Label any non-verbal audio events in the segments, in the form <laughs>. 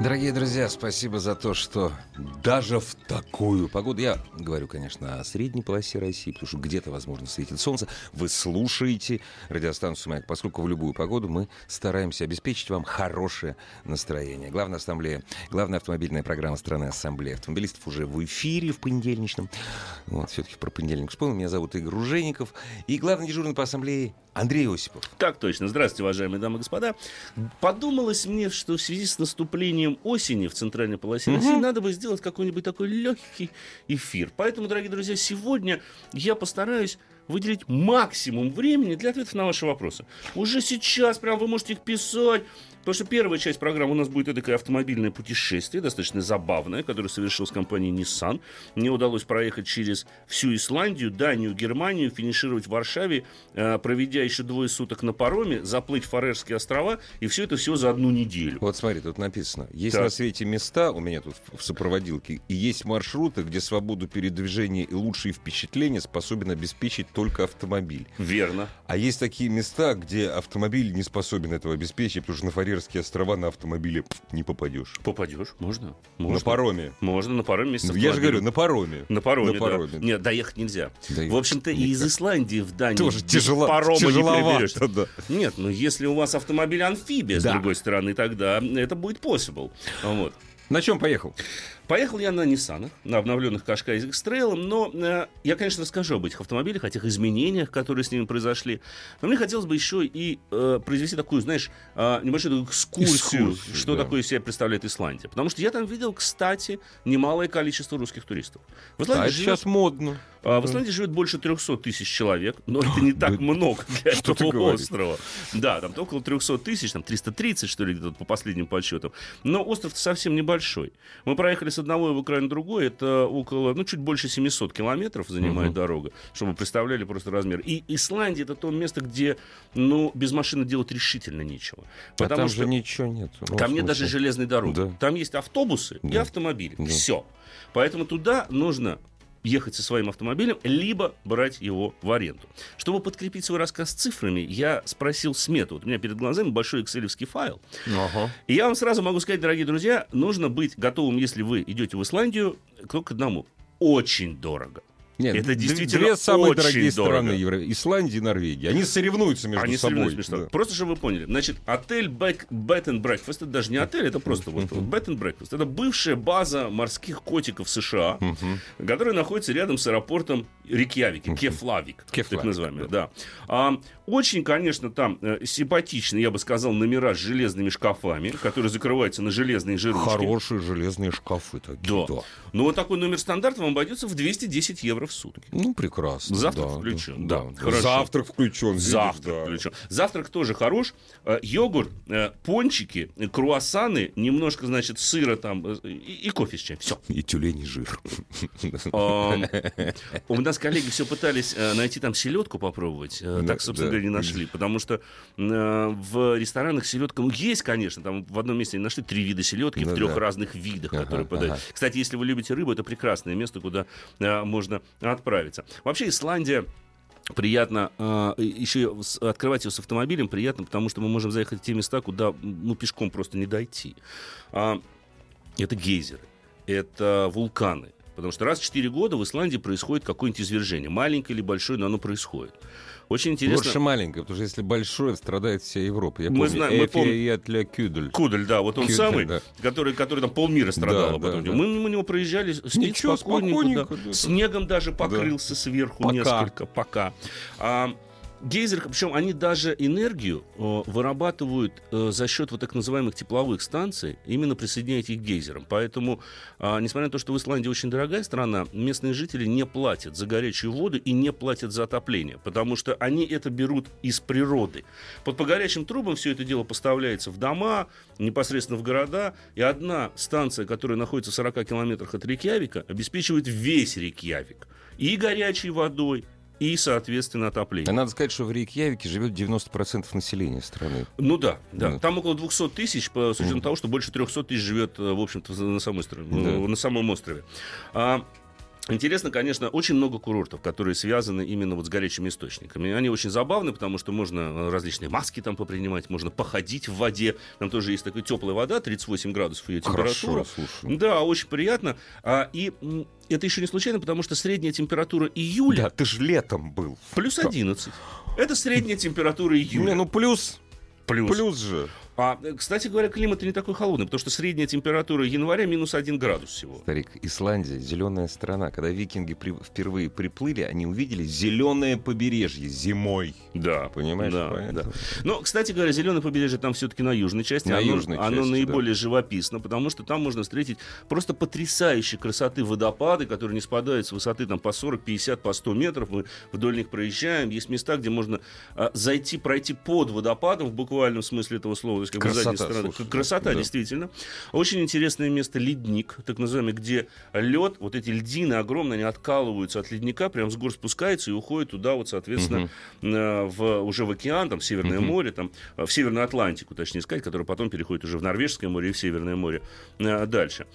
Дорогие друзья, спасибо за то, что даже в такую погоду, я говорю, конечно, о средней полосе России, потому что где-то, возможно, светит солнце, вы слушаете радиостанцию «Маяк», поскольку в любую погоду мы стараемся обеспечить вам хорошее настроение. Главная ассамблея, главная автомобильная программа страны Ассамблея автомобилистов уже в эфире в понедельничном. Вот, все-таки про понедельник вспомнил. Меня зовут Игорь Ружеников. И главный дежурный по ассамблее Андрей Осипов. Так точно. Здравствуйте, уважаемые дамы и господа. Подумалось мне, что в связи с наступлением осени в центральной полосе угу. России надо бы сделать какой-нибудь такой легкий эфир. Поэтому, дорогие друзья, сегодня я постараюсь выделить максимум времени для ответов на ваши вопросы. Уже сейчас прям вы можете их писать, Потому что первая часть программы у нас будет такое автомобильное путешествие, достаточно забавное, которое совершил с компанией Nissan. Мне удалось проехать через всю Исландию, Данию, Германию, финишировать в Варшаве, э, проведя еще двое суток на пароме, заплыть в Фарерские острова, и все это все за одну неделю. Вот смотри, тут написано, есть так. на свете места, у меня тут в сопроводилке, и есть маршруты, где свободу передвижения и лучшие впечатления способен обеспечить только автомобиль. Верно. А есть такие места, где автомобиль не способен этого обеспечить, потому что на Фарерские Фарерские острова на автомобиле не попадешь. Попадешь, можно. можно. На пароме. Можно, на пароме вместе Я же говорю, на пароме. На пароме, на пароме. Да. Нет, доехать нельзя. Доехать. В общем-то, и из Исландии в Данию Тоже тяжело, парома не переберешься. Да. Нет, ну если у вас автомобиль амфибия, да. с другой стороны, тогда это будет possible. Вот. На чем поехал? Поехал я на Nissan, на обновленных Qashqai с X-Trail, но э, я, конечно, расскажу об этих автомобилях, о тех изменениях, которые с ними произошли. Но мне хотелось бы еще и э, произвести такую, знаешь, э, небольшую экскурсию, Экскурсию, что да. такое из себя представляет Исландия. Потому что я там видел, кстати, немалое количество русских туристов. В Исландии а живет, сейчас модно. Э, в Исландии живет больше 300 тысяч человек, но это не <laughs> так много для этого острова. Да, там около 300 тысяч, там 330, что ли, где-то по последним подсчетам. Но остров совсем небольшой. Мы проехали с одного в Украину другой, это около, ну, чуть больше 700 километров занимает угу. дорога, чтобы вы представляли просто размер. И Исландия это то место, где, ну, без машины делать решительно нечего. А Потому а там что же ничего нет. Ну, там нет даже железной дороги. Да. Там есть автобусы да. и автомобили. Да. Все. Поэтому туда нужно ехать со своим автомобилем, либо брать его в аренду. Чтобы подкрепить свой рассказ цифрами, я спросил смету. Вот у меня перед глазами большой excel файл. Ага. И я вам сразу могу сказать, дорогие друзья, нужно быть готовым, если вы идете в Исландию, к одному. Очень дорого. Нет, это действительно две самые дорогие дорого. страны Евро... Исландия и Норвегия. Они соревнуются между Они собой. Соревнуются между да. Просто чтобы вы поняли. Значит, отель Bed and Breakfast, это даже не отель, это просто вот Bed and Breakfast. Это бывшая база морских котиков США, которая находится рядом с аэропортом Рикьявики, Кефлавик, так называемый. Да. А, очень, конечно, там э, симпатичные, я бы сказал, номера с железными шкафами, которые закрываются на железные жирушки. Хорошие железные шкафы такие, да. да. Но вот такой номер стандарт вам обойдется в 210 евро в сутки. Ну, прекрасно. Завтрак да, включен. Да, да. да. Завтрак включен. Завтрак да. включен. Завтрак тоже хорош. Э, йогурт, э, пончики, круассаны, немножко, значит, сыра там и, кофе с чаем. Все. И тюлень жир. У нас коллеги все пытались найти там селедку попробовать. Так, собственно говоря, не нашли, потому что э, в ресторанах селедка, ну, есть, конечно, там в одном месте нашли три вида селедки ну, в трех да. разных видах, которые подают. Кстати, если вы любите рыбу, это прекрасное место, куда э, можно отправиться. Вообще Исландия приятно э, еще открывать ее с автомобилем приятно, потому что мы можем заехать в те места, куда ну, пешком просто не дойти. А, это гейзеры, это вулканы. Потому что раз в 4 года в Исландии происходит какое-нибудь извержение. Маленькое или большое, но оно происходит. Очень интересно. Больше маленькое, потому что если большое, страдает вся Европа. Я мы помню, знаем, мы помним... Кюдель. Кудель, да, вот он Кюдель, самый, да. который, который там полмира страдал. Да, потом. Да, мы да. него проезжали, Ничего, спокойненько, спокойненько да. снегом даже покрылся да. сверху пока. несколько, пока. А, гейзер, причем они даже энергию э, вырабатывают э, за счет вот так называемых тепловых станций, именно присоединяя их к гейзерам. Поэтому, э, несмотря на то, что в Исландии очень дорогая страна, местные жители не платят за горячую воду и не платят за отопление, потому что они это берут из природы. Вот по горячим трубам все это дело поставляется в дома, непосредственно в города, и одна станция, которая находится в 40 километрах от Рейкьявика, обеспечивает весь Рейкьявик и горячей водой, и, соответственно, отопление. Надо сказать, что в Рейкьявике живет 90% населения страны. Ну да, да. да. Там около 200 тысяч, по с учетом mm. того, что больше 300 тысяч живет, в общем-то, на, самой, да. на самом острове. А, Интересно, конечно, очень много курортов, которые связаны именно вот с горячими источниками. Они очень забавны, потому что можно различные маски там попринимать, можно походить в воде. Там тоже есть такая теплая вода, 38 градусов ее температура. Хорошо, слушай. Да, очень приятно. А, и это еще не случайно, потому что средняя температура июля... Да, ты же летом был. Плюс 11. Это средняя температура июля. Не, ну плюс... Плюс. Плюс же. А, кстати говоря, климат не такой холодный, потому что средняя температура января минус один градус всего. Старик, Исландия, зеленая страна. Когда викинги при, впервые приплыли, они увидели зеленое побережье зимой. Да. Понимаешь? Да, да. Но, кстати говоря, зеленое побережье там все-таки на южной части. На оно, южной оно части, наиболее да. живописно, потому что там можно встретить просто потрясающие красоты водопады, которые не спадают с высоты там, по 40, 50, по 100 метров. Мы вдоль них проезжаем. Есть места, где можно а, зайти, пройти под водопадом в буквальном смысле этого слова есть как красота, бы задней стороны. Слушай, красота, да. действительно. Очень интересное место ледник, так называемый, где лед, вот эти льдины огромные, они откалываются от ледника, прям с гор спускаются и уходят туда, вот, соответственно, угу. в, уже в океан, там, в Северное угу. море, там, в Северную Атлантику, точнее сказать, которая потом переходит уже в Норвежское море и в Северное море э, дальше.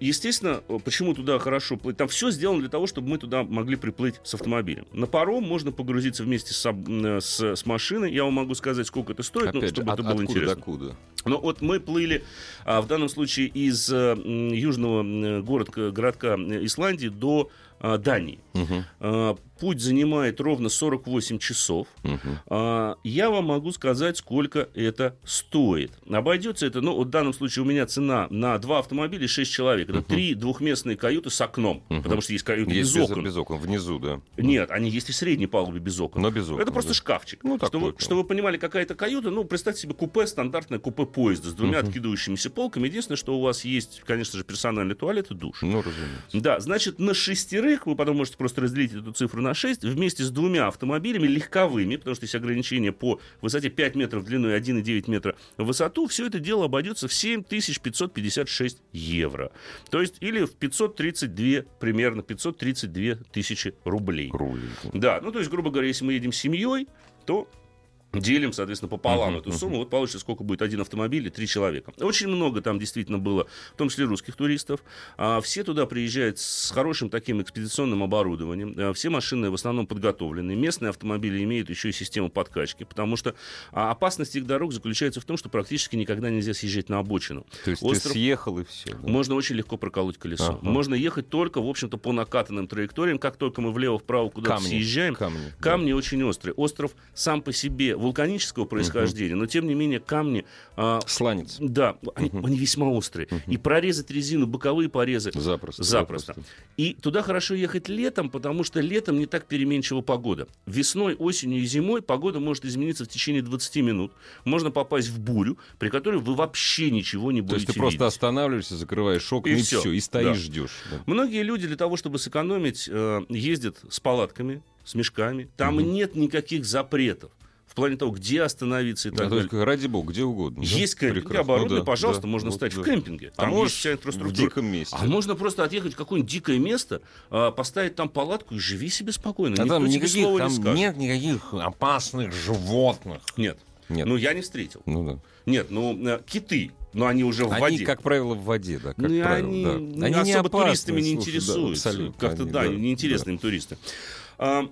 Естественно, почему туда хорошо плыть? Там все сделано для того, чтобы мы туда могли приплыть с автомобилем. На паром можно погрузиться вместе с, с, с машиной. Я вам могу сказать, сколько это стоит, ну, чтобы же, это было интересно. Докуда? Ну, вот мы плыли а, в данном случае из а, южного город, городка Исландии до а, Дании. Угу. А, путь занимает ровно 48 часов. Угу. Я вам могу сказать, сколько это стоит. Обойдется это, ну, вот в данном случае у меня цена на два автомобиля 6 человек. Это угу. три двухместные каюты с окном. Угу. Потому что есть каюты есть без, окон. без окон, внизу, да. Нет, они есть и в средней палубе без окон. Но без окон. Это просто да. шкафчик. Ну, что, вы, что вы понимали, какая-то каюта, ну, представьте себе купе, стандартное купе поезда с двумя угу. откидывающимися полками. Единственное, что у вас есть, конечно же, персональный туалет и душ. Ну, разумеется. Да, значит, на шестерых, вы потом можете просто разделить эту цифру на 6, вместе с двумя автомобилями легковыми, потому что есть ограничение по высоте 5 метров длиной, 1,9 метра в высоту, все это дело обойдется в 7556 евро. То есть или в 532, примерно 532 тысячи рублей. Рублей. Да, ну то есть, грубо говоря, если мы едем с семьей, то делим, соответственно, пополам uh-huh, эту сумму, uh-huh. вот получится, сколько будет один автомобиль и три человека. Очень много там действительно было, в том числе русских туристов. А, все туда приезжают с хорошим таким экспедиционным оборудованием. А, все машины в основном подготовлены. Местные автомобили имеют еще и систему подкачки, потому что а, опасность их дорог заключается в том, что практически никогда нельзя съезжать на обочину. То есть Остров... ты съехал и все. Да? Можно очень легко проколоть колесо. Uh-huh. Можно ехать только, в общем-то, по накатанным траекториям. Как только мы влево-вправо куда-то съезжаем, камни, камни да. очень острые. Остров сам по себе вулканического происхождения, угу. но тем не менее камни... А, Сланец. Да, они, угу. они весьма острые. Угу. И прорезать резину, боковые порезы... Запросто. Запросто. И туда хорошо ехать летом, потому что летом не так переменчива погода. Весной, осенью и зимой погода может измениться в течение 20 минут. Можно попасть в бурю, при которой вы вообще ничего не будете То есть ты видеть. просто останавливаешься, закрываешь окна и, и все, и стоишь, да. ждешь. Да. Многие люди для того, чтобы сэкономить, э, ездят с палатками, с мешками. Там угу. нет никаких запретов в плане того, где остановиться и так да, далее. Только ради бога, где угодно. Есть да? кемпинги оборудование, ну, да, пожалуйста, да, можно вот, стать да. в кемпинге. А там а есть вся инфраструктура. в диком месте. А можно просто отъехать в какое-нибудь дикое место, а, поставить там палатку и живи себе спокойно. А Никто там никаких, там не нет никаких опасных животных. Нет. Нет. Ну, я не встретил. Ну да. Нет, ну, э, киты, но они уже в они, воде. Они, как правило, в воде, да. Как ну, правило, они, да. они особо не опасны, туристами не интересуются. Да, Как-то, да, да, неинтересны да. им туристы. А,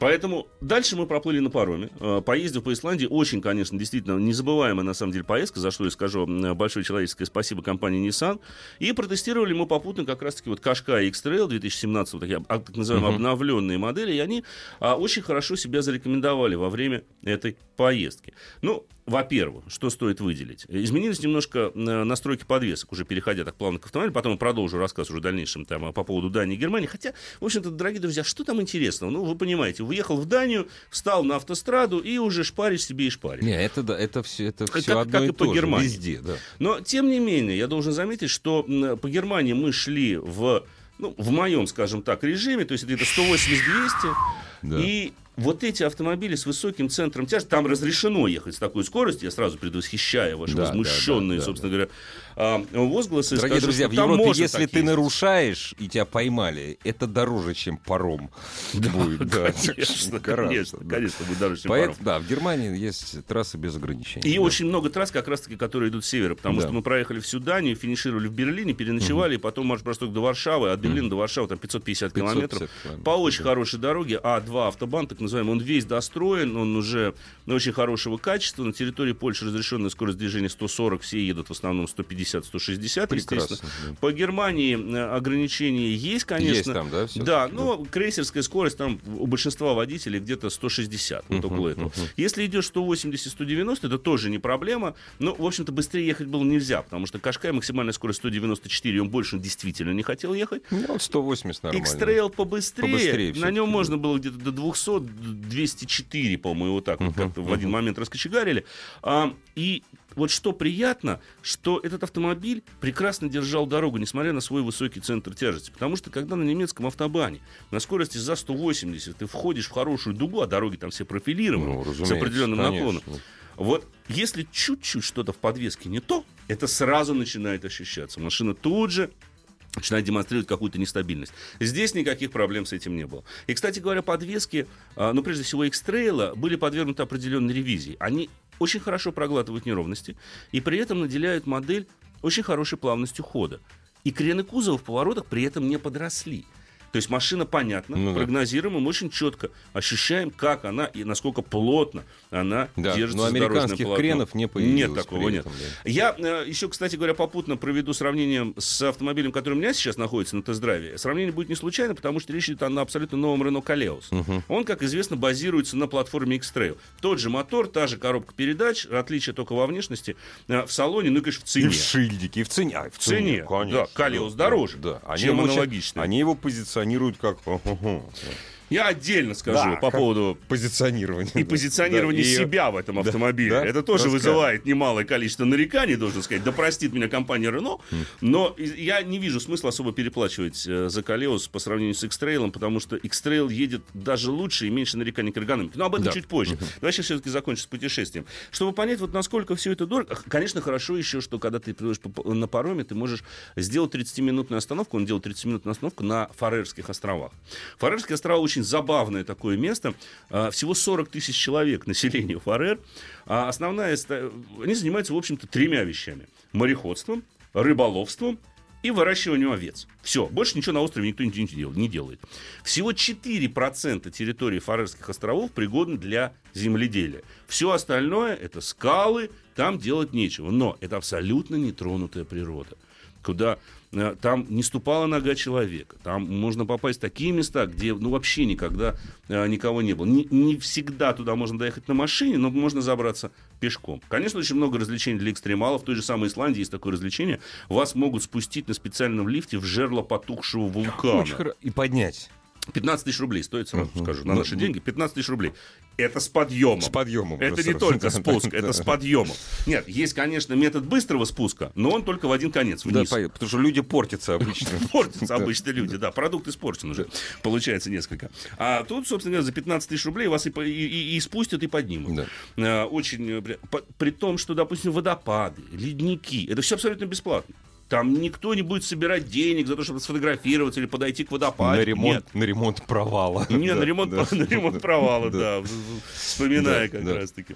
Поэтому дальше мы проплыли на пароме, э, поездив по Исландии. Очень, конечно, действительно незабываемая, на самом деле, поездка, за что я скажу большое человеческое спасибо компании Nissan. И протестировали мы попутно как раз-таки вот Кашка X-Trail 2017, вот такие так называемые uh-huh. обновленные модели, и они а, очень хорошо себя зарекомендовали во время этой поездки. Ну, во-первых, что стоит выделить? Изменились немножко э, настройки подвесок, уже переходя так плавно к автомобилю. Потом продолжу рассказ уже в дальнейшем там, по поводу Дании и Германии. Хотя, в общем-то, дорогие друзья, что там интересного? Ну, вы понимаете, уехал в Данию, встал на автостраду и уже шпаришь себе и шпаришь. Не, это, да, это все, это все как, одно как и, и по же, Германии. везде. Да. Но, тем не менее, я должен заметить, что по Германии мы шли в ну, в моем, скажем так, режиме, то есть это 180-200, да. и вот эти автомобили с высоким центром тяжести, там разрешено ехать с такой скоростью, я сразу предвосхищаю ваши да, возмущенные, да, да, собственно да, говоря, возгласы. Дорогие скажу, друзья, в Европе, если ты ездить. нарушаешь и тебя поймали, это дороже, чем паром да, будет. <laughs> Да, конечно, конечно, да. конечно, будет дороже, чем Поэтому, паром. Да, в Германии есть трассы без ограничений. И да. очень много трасс, как раз-таки, которые идут с севера, потому да. что мы проехали всю Данию, финишировали в Берлине, переночевали, угу. и потом марш-бросок до Варшавы, от Берлина угу. до Варшавы, там 550 километров. 550 по очень да. хорошей дороге, А2 автобан, так называемый, он весь достроен, он уже очень хорошего качества. На территории Польши разрешенная скорость движения 140, все едут в основном 150-160, естественно. Да. По Германии э, ограничения есть, конечно. Есть там, да? Да, но крейсерская скорость там у большинства водителей где-то 160, вот около этого. Если идет 180-190, это тоже не проблема. Но, в общем-то, быстрее ехать было нельзя, потому что Кашкай максимальная скорость 194, он больше действительно не хотел ехать. Ну, 180 нормально. X-Trail побыстрее, побыстрее на нем можно было где-то до 200, 204, по-моему, вот так вот в один момент раскочегарили. А, и вот что приятно, что этот автомобиль прекрасно держал дорогу, несмотря на свой высокий центр тяжести. Потому что когда на немецком автобане на скорости за 180 ты входишь в хорошую дугу, а дороги там все профилированы ну, с определенным конечно. наклоном. Вот если чуть-чуть что-то в подвеске не то, это сразу начинает ощущаться. Машина тут же начинает демонстрировать какую-то нестабильность. Здесь никаких проблем с этим не было. И, кстати говоря, подвески, а, ну, прежде всего, X-Trail были подвергнуты определенной ревизии. Они очень хорошо проглатывают неровности и при этом наделяют модель очень хорошей плавностью хода. И крены кузова в поворотах при этом не подросли. То есть машина понятна, ну, прогнозируема, мы очень четко ощущаем, как она и насколько плотно она да, держится но американских кренов не появилось. Нет такого, нет. Да. Я э, еще, кстати говоря, попутно проведу сравнение с автомобилем, который у меня сейчас находится на тест-драйве. Сравнение будет не случайно, потому что речь идет о абсолютно новом Renault Kaleos. Угу. Он, как известно, базируется на платформе X-Trail. Тот же мотор, та же коробка передач, отличие только во внешности. Э, в салоне, ну и, конечно, в цене. И в шильдике, и в цене. А, в цене, в цене конечно, да. Kaleos да, дороже, да. Они чем аналогичный. Они его позиционируют позиционируют как... Я отдельно скажу да, по поводу позиционирования. И позиционирования и... себя в этом автомобиле. Да, Это тоже Расскажи. вызывает немалое количество нареканий, должен сказать. Да простит меня компания Renault. Но я не вижу смысла особо переплачивать э, за Калеус по сравнению с X-Trail, потому что X-Trail едет даже лучше и меньше нареканий к эргономике. Но об этом да. чуть позже. Давай сейчас все-таки закончим с путешествием. Чтобы понять, вот насколько все это дорого. Конечно, хорошо еще, что когда ты приходишь на пароме, ты можешь сделать 30-минутную остановку. Он делает 30-минутную остановку на Фарерских островах. Фарерские острова очень забавное такое место. А, всего 40 тысяч человек <laughs> населения Фарер. А основная... Они занимаются, в общем-то, тремя вещами. Мореходством, рыболовством и выращиванием овец. Все, больше ничего на острове никто не делает. Всего 4% территории Фарерских островов пригодны для земледелия. Все остальное это скалы, там делать нечего. Но это абсолютно нетронутая природа куда э, там не ступала нога человека. Там можно попасть в такие места, где ну, вообще никогда э, никого не было. Не, не всегда туда можно доехать на машине, но можно забраться пешком. Конечно, очень много развлечений для экстремалов. В той же самой Исландии есть такое развлечение. Вас могут спустить на специальном лифте в жерло потухшего вулкана. Очень И поднять. 15 тысяч рублей стоит, сразу uh-huh. скажу, на наши uh-huh. деньги. 15 тысяч рублей. Это с подъемом. С подъемом. Это не только спуск, это с подъемом. Нет, есть, конечно, метод быстрого спуска, но он только в один конец, вниз. Да, потому что люди портятся обычно. <laughs> Портятся обычно люди, да. Продукт испорчен уже. Получается несколько. А тут, собственно говоря, за 15 тысяч рублей вас и спустят, и поднимут. А, очень... Э, при том, что, допустим, водопады, ледники, это все абсолютно бесплатно. Там никто не будет собирать денег за то, чтобы сфотографироваться или подойти к водопаду. На ремонт, Нет. на ремонт провала. Не, да, на, ремонт, да. <laughs> на ремонт провала, да. Вспоминая как раз-таки.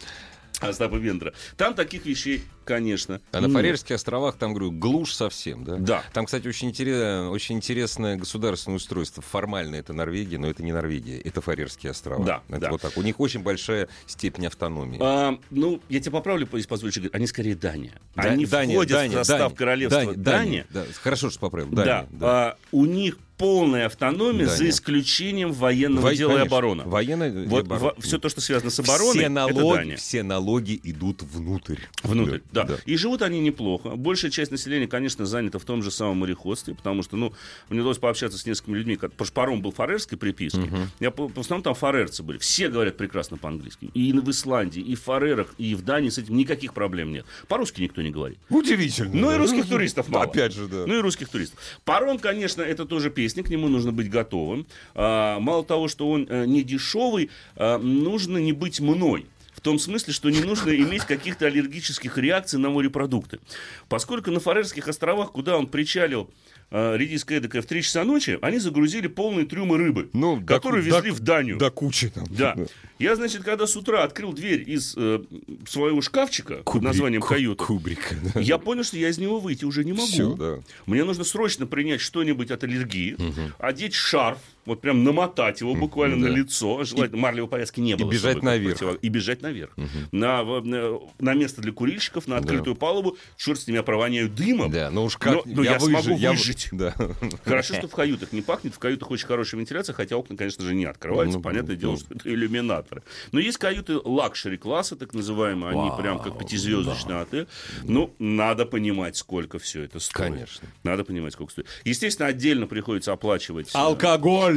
Остапа Бендера. Там таких вещей, конечно. А на Фарерских островах, там, говорю, глушь совсем, да? Да. Там, кстати, очень, интерес, очень интересное государственное устройство. Формально это Норвегия, но это не Норвегия, это Фарерские острова. Да, это да. вот так. У них очень большая степень автономии. А, ну, я тебя поправлю, если позволишь, они скорее Дания. Они Дания, входят Дания, в состав Дания, королевства Дания. Дания. Дания. Да. Хорошо, что поправил. Дания, да. да. А, у них полная автономия, Да, за нет. исключением военного Во- дела и обороны. Военное и Вот оборона. все то, что связано с обороной, все это налоги, Дания. все налоги идут внутрь. Внутрь, да, И живут они неплохо. Большая часть населения, конечно, занята в том же самом мореходстве, потому что, ну, мне удалось пообщаться с несколькими людьми, как, потому что паром был фарерской приписки. Я, по- в основном там фарерцы были. Все говорят прекрасно по-английски. И в Исландии, и в Фарерах, и в Дании с этим никаких проблем нет. По-русски никто не говорит. Удивительно. Ну и да. русских туристов мало. Опять же, да. Ну и русских туристов. Паром, конечно, это тоже песня, к нему нужно быть готовым. А, мало того, что он э, не дешевый, а, нужно не быть мной. В том смысле, что не нужно иметь каких-то аллергических реакций на морепродукты. Поскольку на Фарерских островах, куда он причалил э, редиска эдакая в 3 часа ночи, они загрузили полные трюмы рыбы, Ну, которую до- везли до- в Данию. До кучи там. Да. Я, значит, когда с утра открыл дверь из э, своего шкафчика под Кубрик, названием ку- каюта, Кубрика. да. я понял, что я из него выйти уже не могу. Всё, да. Мне нужно срочно принять что-нибудь от аллергии, одеть шарф, вот прям намотать его буквально да. на лицо. Желательно марлевой повязки не было. бежать чтобы наверх. противо- И бежать наверх. На, в- на, на место для курильщиков, на открытую палубу. Черт с ними, я провоняю дымом. Да, ну уж как, Но- но я выжи- смогу я выжить. Да. Хорошо, что в каютах не пахнет. В каютах очень хорошая вентиляция, хотя окна, конечно же, не открываются. Ну, Понятное ну, дело, ну. что это иллюминаторы. Но есть каюты luxury-класса, так называемые. Они Вау, прям как пятизвездочный отель. Ну, надо понимать, сколько все это стоит. Конечно. Надо понимать, сколько стоит. Естественно, отдельно приходится оплачивать э,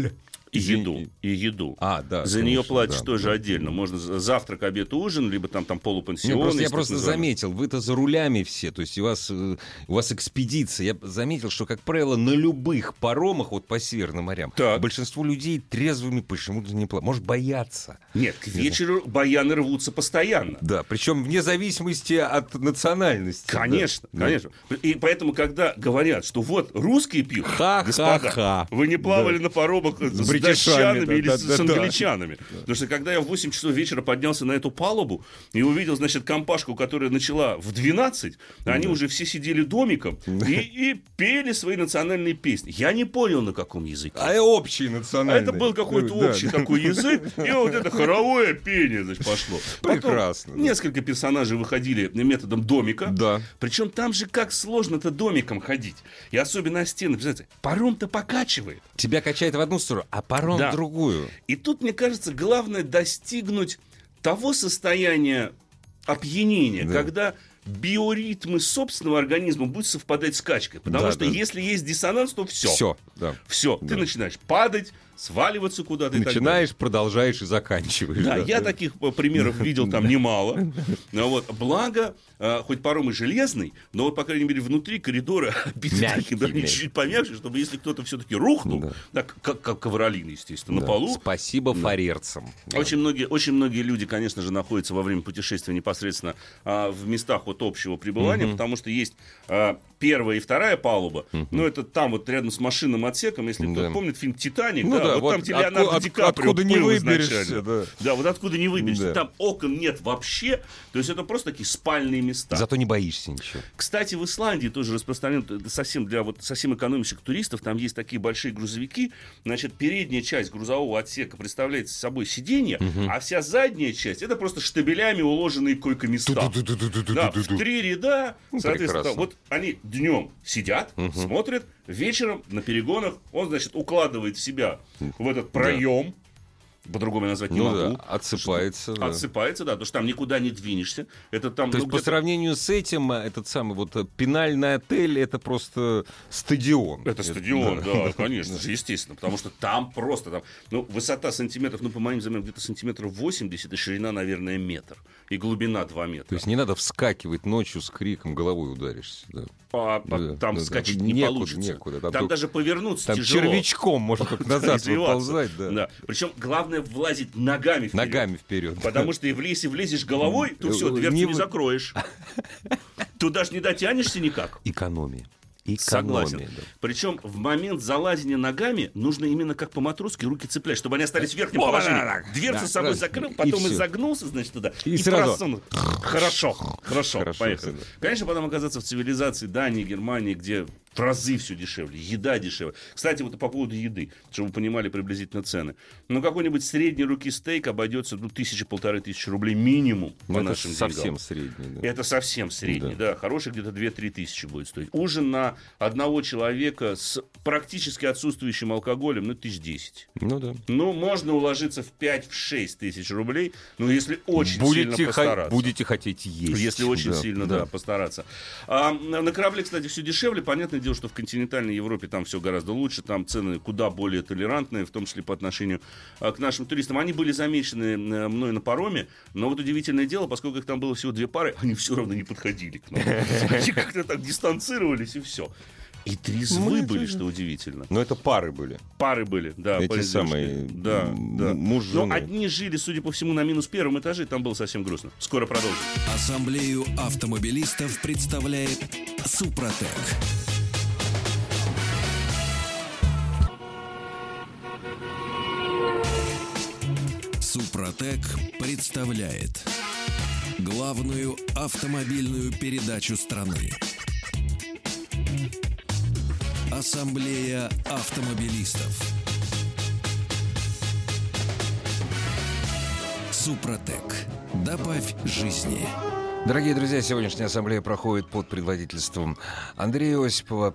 Алкоголь. И еду. И еду. А, да, За нее конечно, платишь да, тоже да. отдельно. Можно за- завтрак, обед, ужин, либо там, там полупансион. просто, я есть так просто заметил, вы-то за рулями все, то есть у вас, э, у вас экспедиция. Я заметил, что, как правило, на любых паромах, вот по Северным морям, Так. большинство людей трезвыми почему-то не плавают. Может, боятся. Нет, к вечеру баяны рвутся постоянно. Да, причем вне зависимости от национальности. Конечно, Да. конечно. И поэтому, когда говорят, что вот русские пьют, Ха-ха-ха. господа, вы не плавали Да. на паромах с, бритишами, датчанами да, или да, с, да. англичанами. Потому что когда я в 8 часов вечера поднялся на эту палубу и увидел, значит, компашку, которая начала в 12, они уже все сидели домиком и, и пели свои национальные песни. Я не понял, на каком языке. А общий А национальный. это был какой-то общий такой язык, и вот это хоровое пение, значит, пошло. Прекрасно. Несколько персонажей выходили методом домика. Да. Причем там же как сложно-то домиком ходить. И особенно о стены. Представляете, паром-то покачивает. Тебя качает в одну сторону, а паром Да. в другую. И тут, мне кажется, главное достигнуть того состояния опьянения, Да. когда биоритмы собственного организма будут совпадать с качкой. Потому Да, что да. если есть диссонанс, то все. Все, да. Все, ты начинаешь падать, сваливаться куда-то. так. Начинаешь, продолжаешь и заканчиваешь. Да, я таких э, примеров <laughs> видел там немало. Ну, вот, благо, э, хоть паром и железный, но вот, по крайней мере, внутри коридора <laughs> да, чуть-чуть помягче, чтобы если кто-то все-таки рухнул, Да. да, как, ковролин, естественно, Да. на полу, Спасибо фарерцам. Да. очень многие, очень многие люди, конечно же, находятся во время путешествия непосредственно а, в местах вот общего пребывания, потому что есть а, первая и вторая палуба. Ну, это там вот рядом с машинным отсеком, если Да. кто помнит фильм «Титаник», Ну да, да, вот, вот там Леонардо отку- от- Ди Каприо откуда не выберешься, изначально. да. вот откуда не выберешься. Да. Там окон нет вообще, то есть это просто такие спальные места. Зато не боишься ничего. Кстати, в Исландии тоже распространен это совсем для вот совсем экономящих туристов. Там есть такие большие грузовики. Значит, передняя часть грузового отсека представляет собой сиденье, а вся задняя часть это просто штабелями уложенные койко-места. Да, в три ряда, соответственно, прекрасно. вот они днем сидят, смотрят, вечером на перегонах он, значит, укладывает себя в этот проем, по-другому я назвать не Ну могу. да, отсыпается. да. Отсыпается, да, потому что там никуда не двинешься. Это там, То ну, есть по сравнению с этим, а, этот самый вот э, пенальный отель, это просто стадион. Это стадион, да, <laughs> конечно же, естественно, потому что там просто, там, ну, высота сантиметров, ну, по моим заметкам, где-то сантиметров 80, и ширина, наверное, метр, и глубина 2 метра. То есть не надо вскакивать ночью с криком, головой ударишься. да. А, да, там да, скачать там не некуда, получится. некуда, Там, там только- даже повернуться Там тяжело. червячком можно только <laughs> назад выползать, да. Причем главное влазить ногами вперед. Ногами вперед. Потому что и лесе влезешь головой, то все, дверцу не не закроешь. <laughs> Туда же не дотянешься никак. Экономия. Согласен. Экономия, да. Причем в момент залазения ногами нужно именно как по-матросски руки цеплять, чтобы они остались в верхнем положении. Дверцу Да, с собой раз. закрыл, И потом всё. изогнулся, значит, туда. И сразу. просунул. Хорошо, хорошо, Хорошо, поехали. да. Конечно, потом оказаться в цивилизации Дании, Германии, где В разы все дешевле. Еда дешевле. Кстати, вот по поводу еды, чтобы вы понимали приблизительно цены. Ну, какой-нибудь средней руки стейк обойдется, ну, тысячи, полторы тысячи рублей минимум по это нашим совсем деньгам. средний. Да. Это совсем средний, да. да. Хороший где-то 2-3 тысячи будет стоить. Ужин на одного человека с практически отсутствующим алкоголем, ну, тысяч десять. Ну, да. Ну, можно уложиться в 5-6 тысяч рублей, ну, если очень будете сильно постараться. Будете хотеть есть. Если очень да, сильно, да, да постараться. А, на корабле, кстати, все дешевле. Понятное дело, что в континентальной Европе там все гораздо лучше. Там цены куда более толерантные, в том числе по отношению а, к нашим туристам. Они были замечены а, мной на пароме, но вот удивительное дело, поскольку их там было всего две пары, они все равно не подходили к нам. Они как-то так дистанцировались, и все. И трезвы были, что удивительно. Но это пары были. Пары были, да. Эти самые. Да, м, да. муж Но одни жили, судя по всему, на минус первом этаже, и там было совсем грустно. Скоро продолжим. Ассамблею автомобилистов представляет Супротек. Супротек представляет главную автомобильную передачу страны. Ассамблея автомобилистов. Супротек. Добавь жизни. Дорогие друзья, сегодняшняя ассамблея проходит под предводительством Андрея Осипова.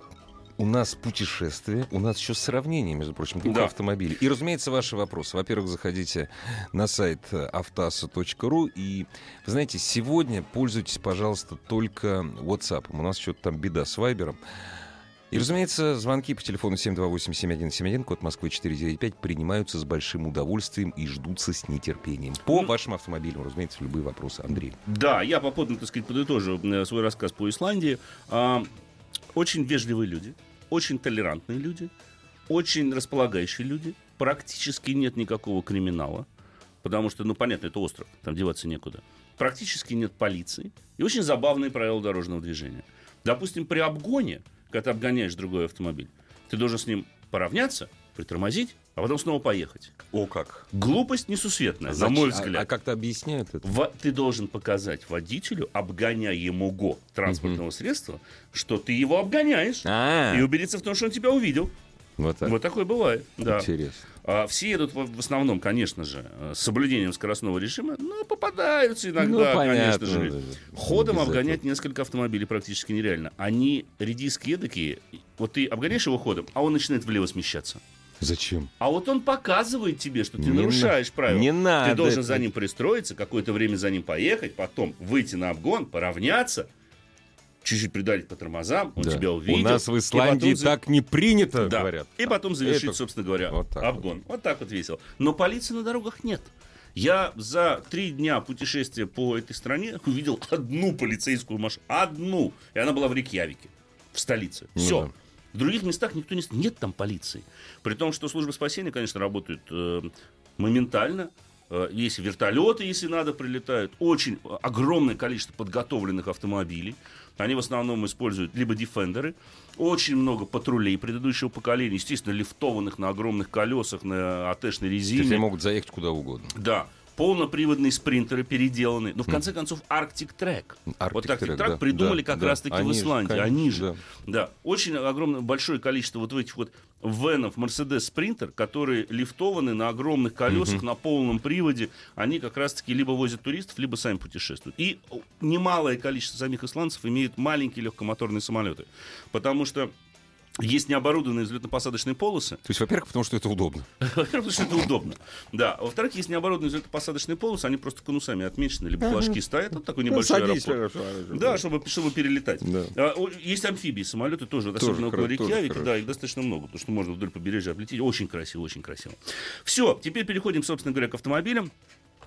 У нас путешествие, у нас еще сравнение, между прочим, двух Да. автомобилей. И, разумеется, ваши вопросы. Во-первых, заходите на сайт автаса.ру и, вы знаете, сегодня пользуйтесь, пожалуйста, только WhatsApp. У нас что-то там беда с Вайбером. И, разумеется, звонки по телефону 728-7171, код Москвы 495, принимаются с большим удовольствием и ждутся с нетерпением. По вашим автомобилям, разумеется, любые вопросы. Андрей. Да, я попутно, так сказать, подытожу э, свой рассказ по Исландии. А, Очень вежливые люди, очень толерантные люди, очень располагающие люди. Практически нет никакого криминала, потому что, ну, понятно, это остров, там деваться некуда. Практически нет полиции и очень забавные правила дорожного движения. Допустим, при обгоне, когда ты обгоняешь другой автомобиль, ты должен с ним поравняться, притормозить, а потом снова поехать. О, как? Глупость несусветная, на Зачем? мой А- взгляд. А, как-то объясняют это? Во- ты должен показать водителю, обгоняемого транспортного средства, что ты его обгоняешь. А, И убедиться в том, что он тебя увидел. вот так. Вот такое бывает. Да. Интересно. А, все едут в, в основном, конечно же, э, с соблюдением скоростного режима, но попадаются иногда, Ну, понятно, конечно же. да. Ходом обгонять несколько автомобилей практически нереально. Они редиски эдакие. Вот ты обгоняешь его ходом, а он начинает влево смещаться. Зачем? А вот он показывает тебе, что ты Не нарушаешь на- правила. не надо Ты должен это. за ним пристроиться, какое-то время за ним поехать, потом выйти на обгон, поравняться, чуть-чуть придавить по тормозам, он Да. тебя увидел. У нас в Исландии потом так не принято, Да. говорят. И потом завершить, Это- собственно говоря, вот так обгон. Вот. так вот весело. Но полиции на дорогах нет. Я за три дня путешествия по этой стране увидел одну полицейскую машину. Одну. И она была в Рейкьявике, в столице. Ну Все. да. В других местах никто не... Нет там полиции. При том, что службы спасения, конечно, работают э, моментально. Э, Есть вертолеты, если надо, прилетают. Очень огромное количество подготовленных автомобилей. Они в основном используют либо дефендеры. Очень много патрулей предыдущего поколения. Естественно, лифтованных на огромных колесах, на АТшной резине. они могут заехать куда угодно. Да. Полноприводные спринтеры переделаны. Но в конце концов Arctic Track. Arctic вот Arctic Track, Track да, придумали да, как да. раз-таки в же, Исландии. конечно, Они же. да. Да. Очень огромное, большое количество вот этих вот венов Mercedes Sprinter, которые лифтованы на огромных колесах, на полном приводе. Они как раз-таки либо возят туристов, либо сами путешествуют. И немалое количество самих исландцев имеют маленькие легкомоторные самолеты. Потому что есть необорудованные взлетно-посадочные полосы, То есть, во-первых, потому что это удобно. во-первых, потому что это удобно. Да. Во-вторых, есть необорудованные взлетно-посадочные полосы, они просто конусами отмечены, либо флажки стоят, вот такой небольшой аэропорт. Да, чтобы, чтобы перелетать. Да. А, есть амфибии, самолеты тоже, особенно около Рейкьявика, да, их достаточно много, потому что можно вдоль побережья облететь. Очень красиво, очень красиво. Все, теперь переходим, собственно говоря, к автомобилям.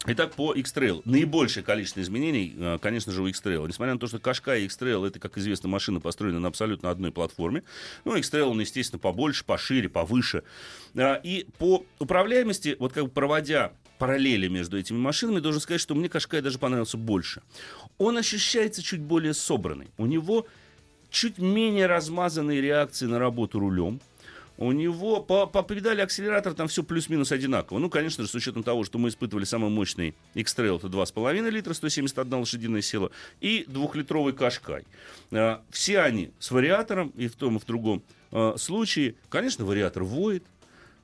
Итак, по X-Trail. Наибольшее количество изменений, э, конечно же, у X-Trail. Несмотря на то, что Кашкай и X-Trail, это, как известно, машины построены на абсолютно одной платформе. Ну, X-Trail, он, естественно, побольше, пошире, повыше. А, И по управляемости, вот как бы проводя параллели между этими машинами, должен сказать, что мне Кашкай даже понравился больше. Он ощущается чуть более собранный. У него чуть менее размазанные реакции на работу рулем. У него по, по педали акселератора там все плюс-минус одинаково. Ну, конечно же, с учетом того, что мы испытывали самый мощный X-Trail, это 2,5 литра, 171 лошадиная сила, и двухлитровый Кашкай. А, все они с вариатором, и в том, и в другом а, случае, конечно, вариатор воет,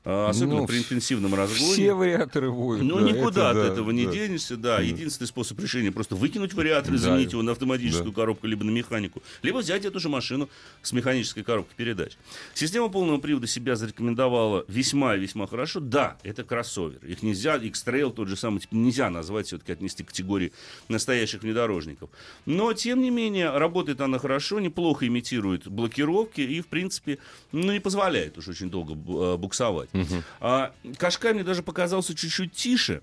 особенно ну, при интенсивном разгоне. Все вариаторы воют. Ну, да, никуда это, от да, этого да. не денешься, да. Единственный способ решения просто выкинуть вариатор и заменить да. его на автоматическую да. коробку, либо на механику, либо взять эту же машину с механической коробкой передач. Система полного привода себя зарекомендовала весьма и весьма хорошо. Да, это кроссовер. Их нельзя, X-Trail тот же самый, типа, нельзя назвать, все-таки отнести к категории настоящих внедорожников. Но, тем не менее, работает она хорошо, неплохо имитирует блокировки и, в принципе, ну, не позволяет уж очень долго э, буксовать. Угу. А, Кашкай мне даже показался чуть-чуть тише.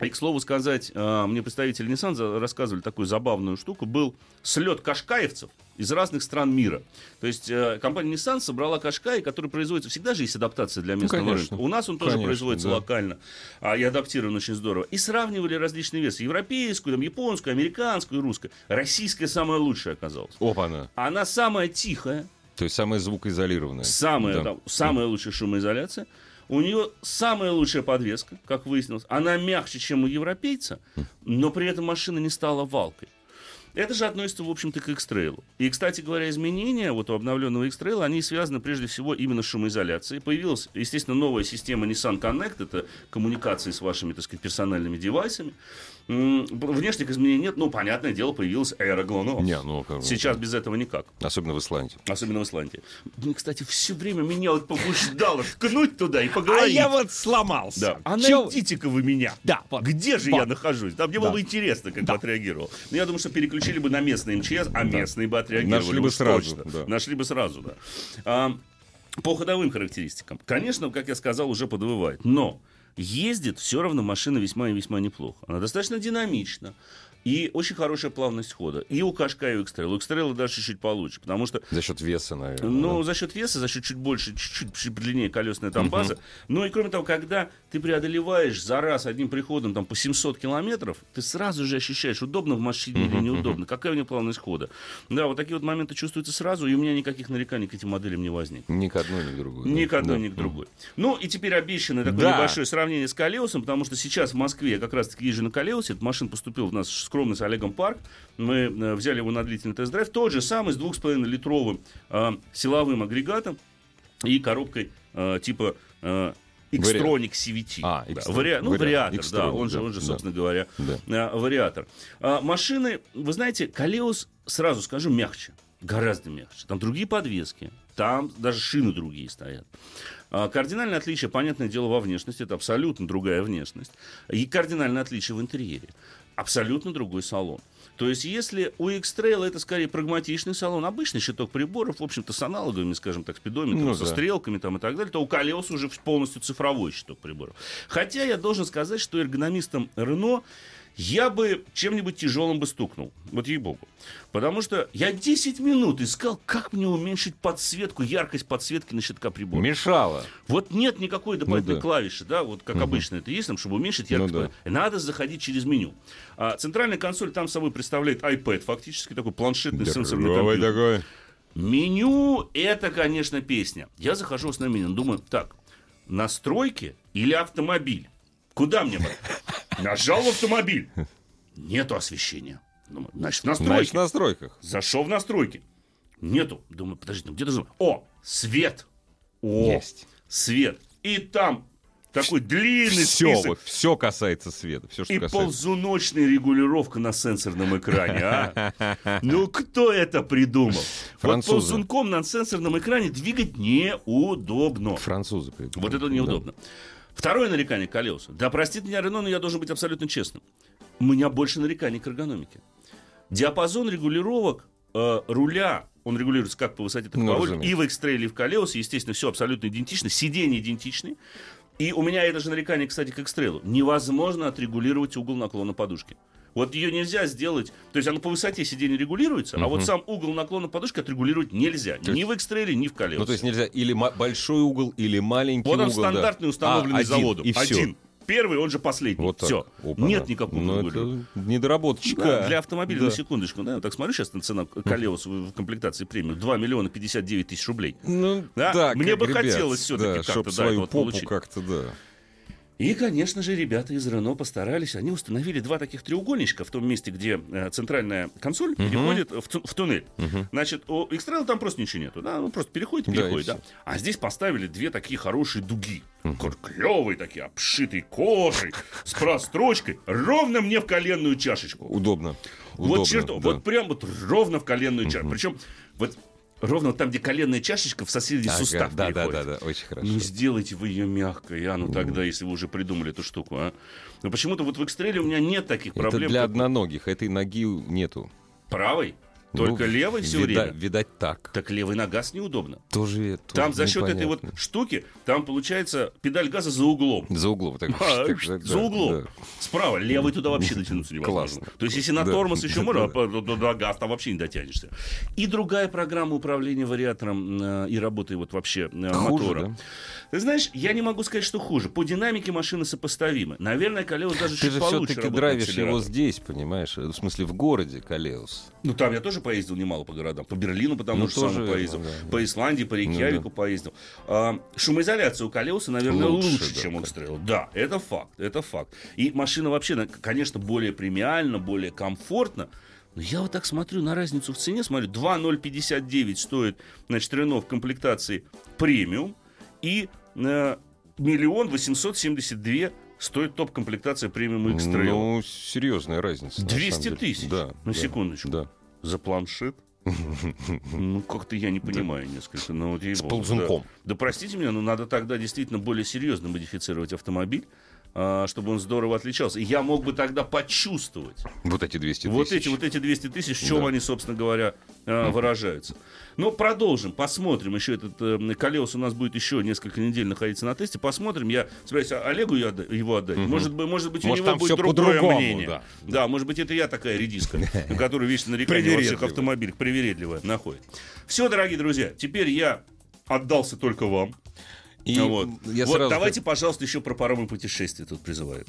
И, к слову сказать, а, мне представители Nissan рассказывали такую забавную штуку. Был слет кашкаевцев из разных стран мира. То есть э, компания Nissan собрала Кашкай, который производится... Всегда же есть адаптация для местного ну, рынка. У нас он тоже конечно, производится да. локально а, и адаптирован очень здорово. И сравнивали различные весы. Европейскую, там, японскую, американскую, русскую. Российская самая лучшая оказалась. Опа-на. Она самая тихая. То есть самая звукоизолированная. Самая, да. там, самая лучшая шумоизоляция. У нее самая лучшая подвеска, как выяснилось. Она мягче, чем у европейца, но при этом машина не стала валкой. Это же относится, в общем-то, к X-Trail. И, кстати говоря, изменения вот у обновленного X-Trail, они связаны прежде всего именно с шумоизоляцией. Появилась, естественно, новая система Nissan Connect, это коммуникации с вашими, так сказать, персональными девайсами. Внешних изменений нет, но, понятное дело, появилась аэроглоно. Не, ну, как Сейчас без этого никак. Особенно в Исландии. Особенно в Исландии. Мне, кстати, все время меня вот побуждало ткнуть туда и поговорить. А я вот сломался. Да. А найдите-ка вы меня. Да. Вот. Где же вот. я нахожусь? Да, мне да. было бы интересно, как да. бы отреагировал. Но я думаю, что переключили бы на местный МЧС, а да. местные бы отреагировали. Нашли бы сразу. Да. Нашли бы сразу, да. А, по ходовым характеристикам. Конечно, как я сказал, уже подвывает. Но ездит все равно машина весьма и весьма неплохо. Она достаточно динамична. И очень хорошая плавность хода. И у Кашка, и у Экстрелла. У Экстрелла даже чуть-чуть получше, потому что... За счет веса, наверное. Ну, да? за счет веса, за счет чуть больше, чуть-чуть, чуть длиннее колесная там база. Угу. Ну и кроме того, когда ты преодолеваешь за раз одним приходом там по 700 километров, ты сразу же ощущаешь, удобно в машине угу, или неудобно, угу. какая у нее плавность хода. Да, вот такие вот моменты чувствуются сразу, и у меня никаких нареканий к этим моделям не возникло. Ни к одной, ни к другой. Ни да? к одной, да. ни к другой. Ну и теперь обещанное такое да. небольшое сравнение с Калеусом, потому что сейчас в Москве я как раз-таки езжу на Калеусе, эта машина поступила в нас скромный с Олегом Парк, мы э, взяли его на длительный тест-драйв. Тот же самый с 2,5-литровым э, силовым агрегатом и коробкой э, типа Xtronic CVT. А, да. Вари... Ну, вариатор, да, он же, он же, собственно да. говоря, да. вариатор. А, машины, вы знаете, Калеус, сразу скажу, мягче. Гораздо мягче. Там другие подвески, там даже шины другие стоят. А, кардинальное отличие, понятное дело, во внешности. Это абсолютно другая внешность. И кардинальное отличие в интерьере абсолютно другой салон. То есть, если у X-Trail это скорее прагматичный салон, обычный щиток приборов, в общем-то, с аналоговыми, скажем так, спидометром, ну, со да. стрелками там, и так далее, то у Калиос уже полностью цифровой щиток приборов. Хотя я должен сказать, что эргономистам Renault я бы чем-нибудь тяжелым бы стукнул. Вот ей-богу. Потому что я 10 минут искал, как мне уменьшить подсветку, яркость подсветки на щитка прибора. Мешало. Вот нет никакой дополнительной ну, да. клавиши, да, вот как угу. обычно это есть, чтобы уменьшить яркость. Ну, да. Надо заходить через меню. А центральная консоль там собой представляет iPad, фактически такой планшетный Здоровый сенсорный компьютер. Такой. Меню это, конечно, песня. Я захожу в основное меню, думаю, так, настройки или автомобиль? Куда мне? Нажал в автомобиль. Нету освещения. Думаю, значит, в настройке. Значит, в настройках. Зашел в настройки. Нету. Думаю, подожди, ну где-то... О, свет. О, Есть. свет. И там такой длинный все, список. Вот, все касается света. Все, что и касается. ползуночная регулировка на сенсорном экране. А? <laughs> Ну, кто это придумал? Французы. Вот ползунком на сенсорном экране двигать неудобно. Французы придумали. Вот это неудобно. Да. Второе нарекание к колесу. Да простит меня Рено, но я должен быть абсолютно честным. У меня больше нареканий к эргономике. Диапазон регулировок э, руля, он регулируется как по высоте, так и ну, по воле. И в экстрейле, и в колесе, естественно, все абсолютно идентично. Сиденья идентичны. И у меня это же нарекание, кстати, к экстрейлу. Невозможно отрегулировать угол наклона подушки. Вот ее нельзя сделать. То есть она по высоте сиденья регулируется, угу. а вот сам угол наклона подушки отрегулировать нельзя. То ни в экстреле, ни в колесе. Ну, то есть нельзя или большой угол, или маленький вот угол. Вот он стандартный, да. установленный а, один, заводом. И все. Один. первый, он же последний. Вот Все. Нет никакого ну, это недоработочка. Да, для автомобиля, да. на секундочку. Да, так смотрю сейчас на цена Калеус в комплектации премиум. 2 миллиона 59 тысяч рублей. Ну, да, да Мне бы ребят, хотелось все-таки да, как-то свою да, попу получить. как-то, да. И, конечно же, ребята из Рено постарались. Они установили два таких треугольничка в том месте, где э, центральная консоль uh-huh. переходит в, в туннель. Uh-huh. Значит, у x там просто ничего нету. Да? Ну, просто переходит, переходит. Да, да. А здесь поставили две такие хорошие дуги. Uh-huh. Клевые такие, обшитые кожей, с прострочкой. Ровно мне в коленную чашечку. Удобно. Удобно вот черт, да. вот прям вот ровно в коленную чашечку. Uh-huh. Причем вот Ровно там, где коленная чашечка в соседний ага, сустав да, переходит. Да, да, да, очень хорошо. Ну, сделайте вы ее мягкой, а ну тогда, если вы уже придумали эту штуку, а. Но почему-то вот в экстреле у меня нет таких проблем. Это для одноногих, этой ноги нету. Правой? Только ну, левый все вида, время? Видать так. Так левый на газ неудобно. Тоже, тоже Там за счет этой вот штуки, там получается педаль газа за углом. За углом. Так, а, так, <laughs> так, за углом. Да. Справа. Левый туда вообще <laughs> дотянуться невозможно. Классно. То есть если на да. тормоз еще <laughs> можно, а до газ там вообще не дотянешься. И другая программа управления вариатором э, и работы вот вообще э, Хуже, мотора. Да? Ты знаешь, я не могу сказать, что хуже. По динамике машины сопоставимы. Наверное, Калеус даже Ты чуть же все-таки драйвишь его здесь, понимаешь? В смысле, в городе Калеус. Ну, там я тоже поездил немало по городам. По Берлину, потому ну, что сам поездил. Да. По Исландии, по Рейкьявику ну, да. поездил. А, шумоизоляция у Калеуса, наверное, лучше, лучше да, чем у Экстрейла. Да, это факт, это факт. И машина вообще, конечно, более премиальна, более комфортна. Но я вот так смотрю на разницу в цене, смотрю, 2,059 стоит, значит, Рено в комплектации премиум, и э, миллион восемьсот семьдесят две стоит топ-комплектация премиум X-Trail. Ну, серьезная разница. 200 тысяч? Да. На да, секундочку. Да. За планшет? <laughs> Ну, как-то я не понимаю да. несколько. Ну, вот С ползунком. Да. да простите меня, но надо тогда действительно более серьезно модифицировать автомобиль чтобы он здорово отличался. И я мог бы тогда почувствовать. Вот эти 200 тысяч. Вот эти, вот эти 200 тысяч, в чем да. они, собственно говоря, а, выражаются. Но продолжим, посмотрим. Еще этот э, колес у нас будет еще несколько недель находиться на тесте. Посмотрим. Я собираюсь Олегу его отдать. Угу. Может быть, может быть, у может, него будет другое мнение. Да. да, может быть, это я такая редиска, <laughs> которая вечно нарекание во всех автомобилях привередливая находит. Все, дорогие друзья, теперь я отдался только вам. И вот. Я вот сразу... давайте, пожалуйста, еще про паромы путешествия тут призывают.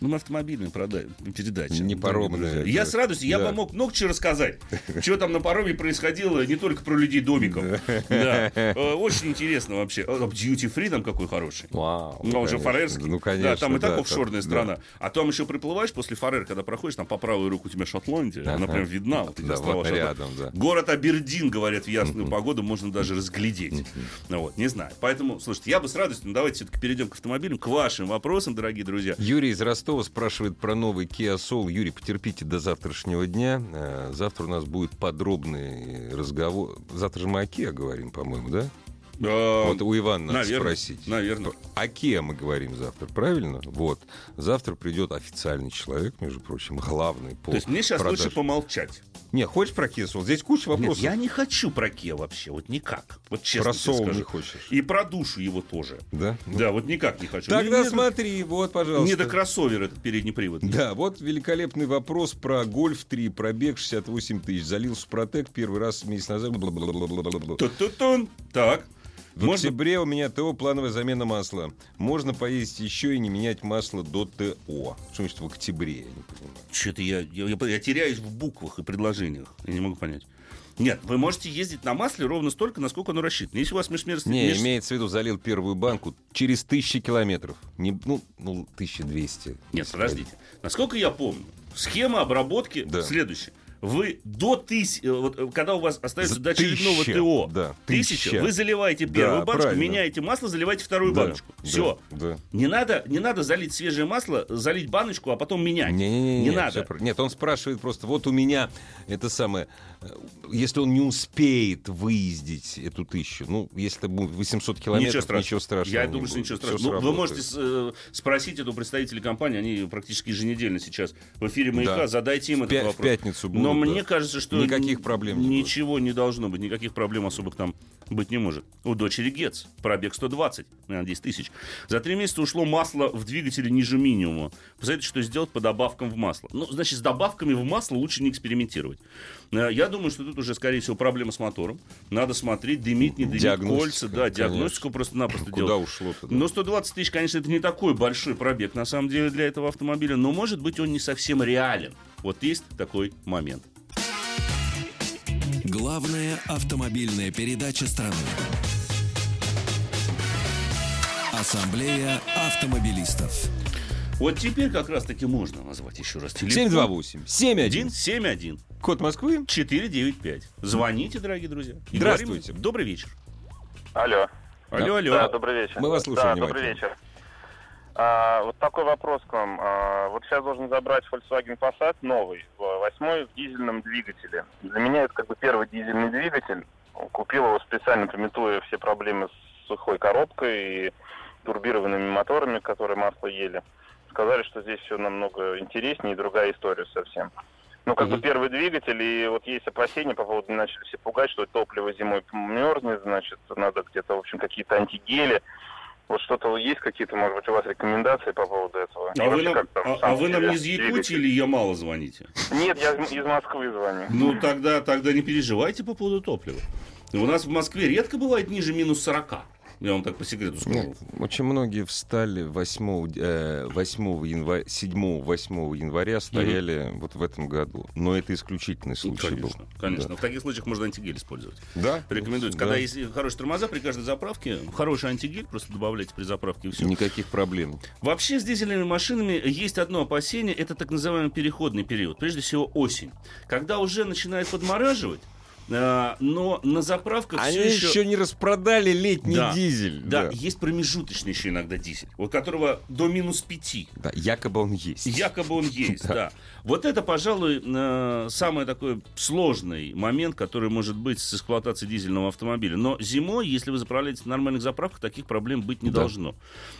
Ну, мы автомобильные продаем, передачи. Не паромные. Я с радостью, я бы мог много чего рассказать. <laughs> Что там на пароме происходило, не только про людей домиков. Да. Э, очень интересно вообще. Duty free там какой хороший. Вау. Ну, уже фарерский. Ну, конечно. Да, там и так офшорная страна. А там еще приплываешь после фарер, когда проходишь, там по правую руку у тебя Шотландия. Она прям видна. Вот эти острова рядом, да. Город Абердин, говорят, в ясную погоду можно даже разглядеть. Ну вот, не знаю. Поэтому, слушайте, я бы с радостью, ну, давайте все-таки перейдем к автомобилям, к вашим вопросам, дорогие друзья. Юрий из Ростова спрашивает про новый Kia Soul. Юрий, потерпите до завтрашнего дня. Э, завтра у нас будет подробный разговор. Завтра же мы о Kia говорим, по-моему, да? А, вот у Ивана надо наверное, спросить. Наверное. О Kia мы говорим завтра, правильно? Вот. Завтра придет официальный человек, между прочим, главный по То есть мне сейчас продаж... лучше помолчать. Не, хочешь про Kia Soul? Здесь куча вопросов. Нет, я не хочу про Kia вообще, вот никак. Вот честно Про скажу. не хочешь. И про душу его тоже. Да? Да, вот никак не хочу. Тогда мне смотри, до... вот, пожалуйста. Не до кроссовер этот передний привод. Да, вот великолепный вопрос про Гольф 3, пробег 68 тысяч. Залил Супротек первый раз месяц назад. Ту-ту-тун. Так. В Можно... октябре у меня ТО плановая замена масла. Можно поездить еще и не менять масло до ТО. Что значит в октябре? Я не понимаю. Что-то я, я, я, я теряюсь в буквах и предложениях. Я не могу понять. Нет, вы можете ездить на масле ровно столько, насколько оно рассчитано. Если у вас межмерность... Не, меж... имеется в виду, залил первую банку через тысячи километров. Не, ну, ну, 1200. Нет, подождите. Насколько я помню, схема обработки да. следующая вы до тысячи, э, вот, э, когда у вас остается до очередного ТО, да, тысяча, тысяча, вы заливаете первую да, баночку, правильно. меняете масло, заливаете вторую да, баночку. Все. Да, Не, надо, не надо залить свежее масло, залить баночку, а потом менять. Не, не, не, не, не надо. Все, нет, он спрашивает просто, вот у меня это самое, э, если он не успеет выездить эту тысячу, ну, если это будет 800 километров, ничего страшного. Ничего страшного Я думаю, что ничего страшного. Ну, вы можете э, спросить эту представителей компании, они практически еженедельно сейчас в эфире «Маяка», да. задайте им в этот вопрос. В пятницу будут, Но да. мне кажется, что никаких проблем ничего не, не должно быть, никаких проблем особых там Быть не может. У дочери ГЕЦ. Пробег 120, наверное, 10 тысяч. За три месяца ушло масло в двигателе ниже минимума. Посмотрите, что сделать по добавкам в масло. Ну, значит, с добавками в масло лучше не экспериментировать. Э, я думаю, что тут уже, скорее всего, проблема с мотором. Надо смотреть, дымит, не дымит кольца. Да, диагностику просто-напросто <laughs> Куда делать. ушло-то? Но 120 тысяч, конечно, это не такой большой пробег, на самом деле, для этого автомобиля. Но, может быть, он не совсем реален. Вот есть такой момент. Главная автомобильная передача страны. Ассамблея автомобилистов. Вот теперь как раз-таки можно назвать еще раз телефон. 728 71 71 Код Москвы. 495. Звоните, дорогие друзья. И Здравствуйте. говорим, Добрый вечер. Алло. Алло, алло. Да, добрый вечер. Мы вас слушаем Да, добрый вечер. А, вот такой вопрос к вам. А, вот сейчас должен забрать Volkswagen Passat новый, восьмой в дизельном двигателе. Для меня это как бы первый дизельный двигатель. Купил его специально, пометуя все проблемы с сухой коробкой и турбированными моторами, которые масло ели. Сказали, что здесь все намного интереснее и другая история совсем. Ну, как бы Мгм. первый двигатель, и вот есть опасения по поводу, начали все пугать, что топливо зимой мерзнет, значит, надо где-то, в общем, какие-то антигели. Вот что-то есть какие-то, может быть, у вас рекомендации по поводу этого? А вы, нам, там, а- а вы нам из Якутии или Ямала звоните? Нет, я из из Москвы звоню. Ну, тогда, тогда не переживайте по поводу топлива. У нас в Москве редко бывает ниже минус 40. Я вам так по секрету скажу. Нет, очень многие встали 8, э, 8 января, 7-8 января стояли вот в этом году. Но это исключительный Ну, случай был. конечно, конечно. В таких случаях можно антигель использовать. Да. Рекомендуется. Да. Когда есть хорошие тормоза при каждой заправке, хороший антигель просто добавляйте при заправке и все. Никаких проблем. Вообще с дизельными машинами есть одно опасение, это так называемый переходный период, прежде всего осень. Когда уже начинает подмораживать, но на заправках Они все еще... еще... не распродали летний Да. дизель. Да, есть промежуточный еще иногда дизель, у которого до минус 5. Да, якобы он есть. Якобы он <laughs> есть, Да. да. Вот это, пожалуй, э, самый такой сложный момент, который может быть с эксплуатацией дизельного автомобиля. Но зимой, если вы заправляетесь на нормальных заправках, таких проблем быть не Да. должно.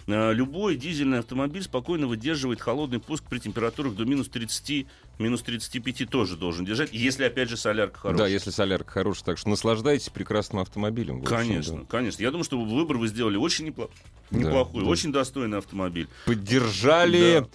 Э, Любой дизельный автомобиль спокойно выдерживает холодный пуск при температурах до минус 30, минус 35 тоже должен держать, если, опять же, солярка хорошая. Да, если солярка хорошая. Так что наслаждайтесь прекрасным автомобилем. в общем, Конечно, да. конечно. Я думаю, что выбор вы сделали очень непло- Да, неплохой, да. очень достойный автомобиль. Поддержали Да.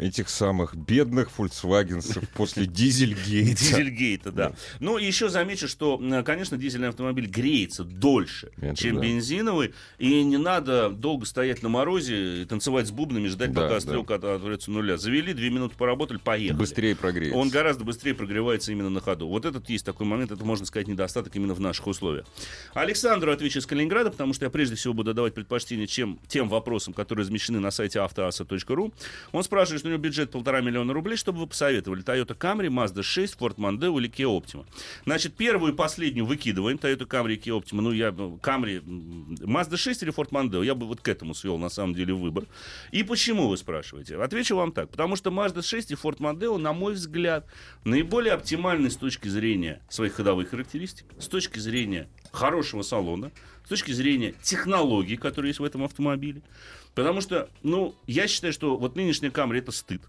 Этих самых бедных фольксвагенцев после <laughs> дизельгейта. Дизельгейта, да. Ну, и еще замечу, что, конечно, дизельный автомобиль греется дольше, Это чем да. бензиновый, и не надо долго стоять на морозе и танцевать с бубнами, ждать, Да, пока да. стрелка от- отворится нуля. Завели, две минуты поработали, поехали. Быстрее прогреется. Он гораздо быстрее прогревается именно на ходу. Вот этот есть такой момент, это, можно сказать, недостаток именно в наших условиях. Александру отвечу из Калининграда, потому что я прежде всего буду давать предпочтение чем, тем вопросам, которые размещены на сайте автоаса.ру. Он спрашивает, что у него бюджет полтора миллиона рублей, чтобы вы посоветовали Toyota Camry, Mazda 6, Ford Mondeo или Kia Optima. Значит, первую и последнюю выкидываем, Toyota Camry и Kia Optima. Ну, я, ну, Camry, Mazda 6 или Ford Mondeo, я бы вот к этому свел, на самом деле, выбор. И почему, вы спрашиваете? Отвечу вам так. Потому что Mazda 6 и Ford Mondeo, на мой взгляд, наиболее оптимальны с точки зрения своих ходовых характеристик, с точки зрения хорошего салона, с точки зрения технологий, которые есть в этом автомобиле. Потому что, ну, я считаю, что вот нынешняя Camry это стыд.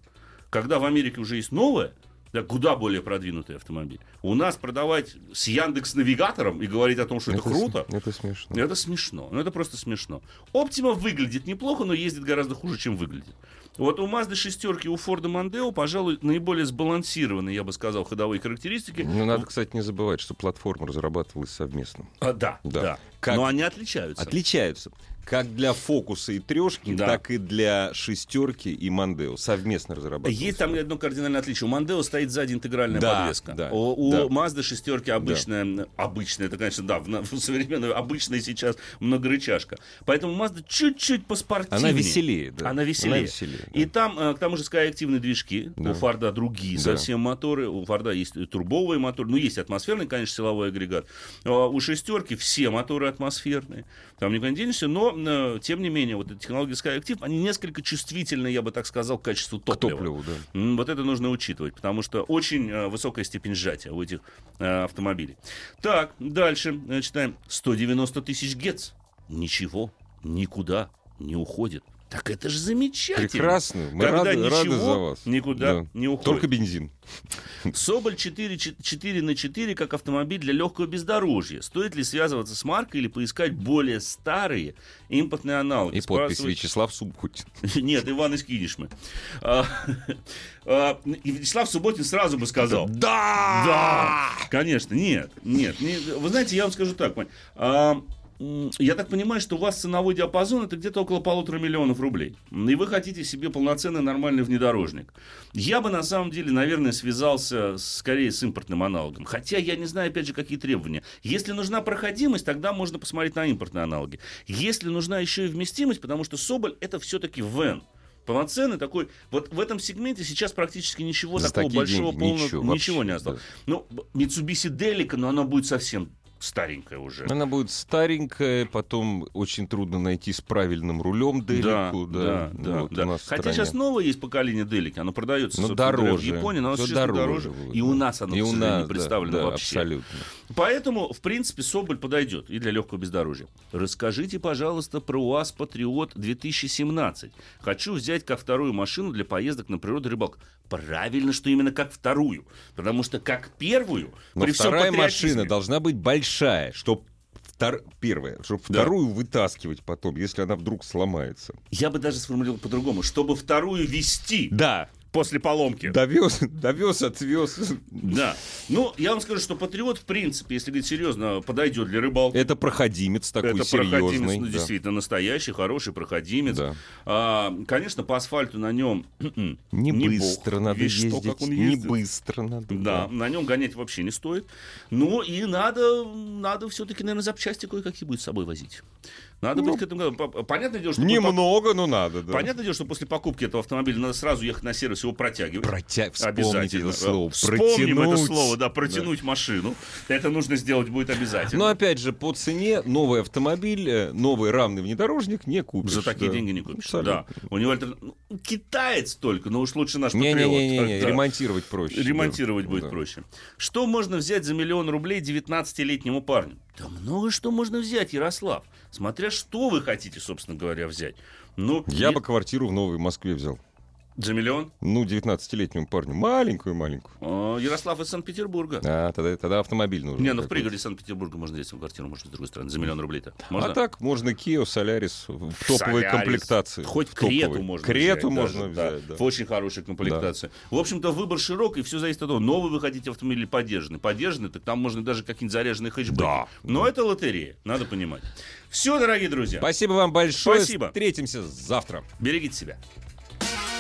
Когда в Америке уже есть новая, да, куда более продвинутый автомобиль. У нас продавать с Яндекс Навигатором и говорить о том, что это, с- круто, Это смешно. это смешно. Ну, это просто смешно. Оптима выглядит неплохо, но ездит гораздо хуже, чем выглядит. Вот у Mazda шестерки, у Форда Мондео, пожалуй, наиболее сбалансированные, я бы сказал, ходовые характеристики. Ну, надо, кстати, не забывать, что платформа разрабатывалась совместно. А, да, да. Да. Как- Но они отличаются. Отличаются. Как для фокуса и трешки, Да. так и для шестерки и Мандео. Совместно разрабатывалась. Есть там одно кардинальное отличие. У Мандео стоит сзади интегральная Да, подвеска. да, у да. Mazda шестерки обычная, обычная, это, конечно, да, в, <laughs> в современной, обычная сейчас многорычажка. Поэтому Mazda чуть-чуть поспортивнее. Она веселее, да. Она веселее. Она веселее, да. И там, э, к тому же, Sky-активные движки. Да. У Форда другие Да. совсем моторы. У Форда есть турбовые моторы. Ну, есть атмосферный, конечно, силовой агрегат. А У шестерки все моторы атмосферные. Там никуда не денешься. Но, тем не менее, вот эти технологии Sky-Active, они несколько чувствительны, я бы так сказал, к качеству К топлива. топливу, да. Вот это нужно учитывать, потому что очень э, высокая степень сжатия у этих э, автомобилей. Так, дальше э, читаем. 190 тысяч гец. Ничего, никуда не уходит. Так это же замечательно. Прекрасно. Мы Когда рады, ничего рады за вас. никуда Да. не уходит. Только бензин. Соболь 4, 4 на 4 как автомобиль для легкого бездорожья. Стоит ли связываться с маркой или поискать более старые импортные аналоги? И подпись Спрашивает- Вячеслав Субботин. <laughs> Нет, Иван из Кинешмы. А, а, и Вячеслав Субботин сразу бы сказал. Да! Да! Конечно, нет, нет. не- Вы знаете, я вам скажу так, я так понимаю, что у вас ценовой диапазон это где-то около полутора миллионов рублей. И вы хотите себе полноценный нормальный внедорожник. Я бы на самом деле, наверное, связался скорее с импортным аналогом. Хотя я не знаю, опять же, какие требования. Если нужна проходимость, тогда можно посмотреть на импортные аналоги. Если нужна еще и вместимость, потому что Соболь это все-таки вен. Полноценный такой. Вот в этом сегменте сейчас практически ничего За такого большого деньги полного ничего ничего, вообще, не осталось. да. Ну, Mitsubishi Delica, но она будет совсем старенькая уже. Она будет старенькая, потом очень трудно найти с правильным рулем Делику. да, да, Ну, вот да. Хотя стране. сейчас новое есть поколение Делики, оно продается Но дороже. в Японии, но оно существенно дороже дороже. будет, и да. у нас оно, И у нас, не да, представлено да, вообще. абсолютно. Поэтому, в принципе, Соболь подойдет и для легкого бездорожья. Расскажите, пожалуйста, про УАЗ Патриот 2017. Хочу взять как вторую машину для поездок на природу рыбалку. Правильно, что именно как вторую. Потому что как первую, Но при вторая машина должна быть большая, чтобы первое, чтобы Да. вторую вытаскивать потом, если она вдруг сломается. Я бы даже сформулировал по-другому. Чтобы вторую вести Да. После поломки. Довез, довез, отвез. Да. Ну, я вам скажу, что Патриот, в принципе, если говорить серьезно, подойдет для рыбалки. Это проходимец такой Это проходимец, серьезный. ну, да. действительно настоящий, хороший проходимец. Да. А, конечно, по асфальту на нем <clears throat> Не, не быстро бог. надо Весь что, ездить. как он не ездит. быстро надо. Да, на нем гонять вообще не стоит. Ну и надо, надо все-таки, наверное, запчасти кое-какие будет с собой возить. Надо быть к этому. По- Понятное дело, что... Ну. Немного, но надо, да. Понятное дело, что после покупки этого автомобиля надо сразу ехать на сервис, его протягивать. Протя... Обязательно. это слово. Вспомним это слово, да, протянуть машину. Это нужно сделать будет обязательно. Но опять же, по цене новый автомобиль, э, новый равный внедорожник не купишь. За такие да. деньги не купишь. Абсолютно. Да. У него альтерна- ну, китаец только, но уж лучше наш патриот. Не-не-не, Да. ремонтировать проще. Ремонтировать да. будет Да. проще. Что можно взять за миллион рублей 19-летнему парню? Да много что можно взять, Ярослав. Смотря что вы хотите, собственно говоря, взять. Ну, Я е- бы квартиру в Новой Москве взял. За миллион? Ну, 19-летнему парню. Маленькую-маленькую. О, Ярослав из Санкт-Петербурга. А, тогда, тогда автомобиль нужен. Не, ну в пригороде Санкт-Петербурга можно свою квартиру, может, с другой стороны, за миллион рублей-то. Можно? А так можно Kia, Solaris в топовой Солярис. комплектации. Хоть В Крету топовой. можно Крету взять. можно даже, да, взять, да. В очень хорошей комплектации. В общем-то, выбор широкий, все зависит от того, новый вы хотите автомобиль или поддержанный. Поддержанный, так там можно даже какие-нибудь заряженные хэтчбеки. Да. Но это лотерея, надо понимать. Все, дорогие друзья, Спасибо вам большое. Спасибо. Встретимся завтра. берегите себя.